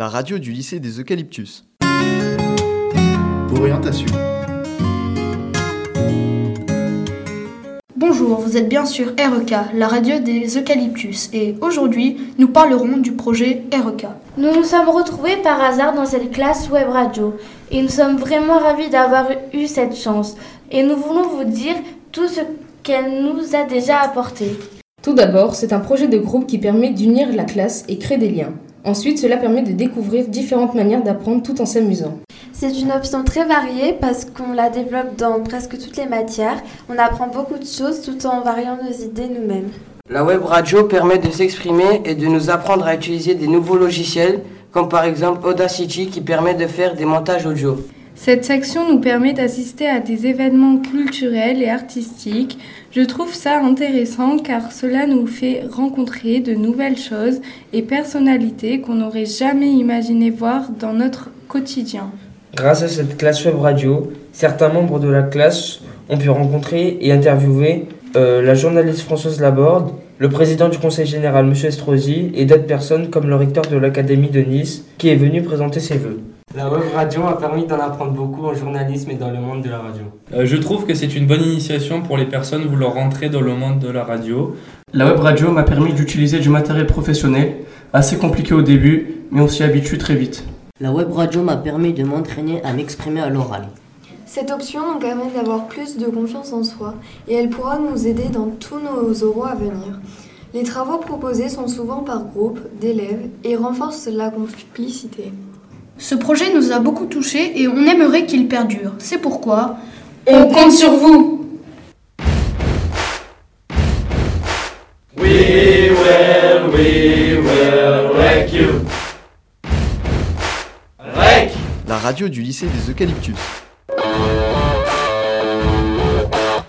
la radio du lycée des Eucalyptus. Orientation. Bonjour, vous êtes bien sur REK, la radio des Eucalyptus, et aujourd'hui, nous parlerons du projet REK. Nous nous sommes retrouvés par hasard dans cette classe web radio, et nous sommes vraiment ravis d'avoir eu cette chance, et nous voulons vous dire tout ce qu'elle nous a déjà apporté. Tout d'abord, c'est un projet de groupe qui permet d'unir la classe et créer des liens. Ensuite, cela permet de découvrir différentes manières d'apprendre tout en s'amusant. C'est une option très variée parce qu'on la développe dans presque toutes les matières. On apprend beaucoup de choses tout en variant nos idées nous-mêmes. La web radio permet de s'exprimer et de nous apprendre à utiliser des nouveaux logiciels, comme par exemple Audacity qui permet de faire des montages audio. Cette section nous permet d'assister à des événements culturels et artistiques. Je trouve ça intéressant car cela nous fait rencontrer de nouvelles choses et personnalités qu'on n'aurait jamais imaginé voir dans notre quotidien. Grâce à cette classe web radio, certains membres de la classe ont pu rencontrer et interviewer euh, la journaliste Françoise Laborde, le président du conseil général M. Estrosi et d'autres personnes comme le recteur de l'Académie de Nice qui est venu présenter ses vœux. La web radio a permis d'en apprendre beaucoup en journalisme et dans le monde de la radio. Euh, je trouve que c'est une bonne initiation pour les personnes voulant rentrer dans le monde de la radio. La web radio m'a permis d'utiliser du matériel professionnel, assez compliqué au début, mais on s'y habitue très vite. La web radio m'a permis de m'entraîner à m'exprimer à l'oral. Cette option nous permet d'avoir plus de confiance en soi et elle pourra nous aider dans tous nos oraux à venir. Les travaux proposés sont souvent par groupe d'élèves et renforcent la complicité. Ce projet nous a beaucoup touchés et on aimerait qu'il perdure. C'est pourquoi on compte sur vous. We will, we will wreck you. La radio du lycée des Eucalyptus.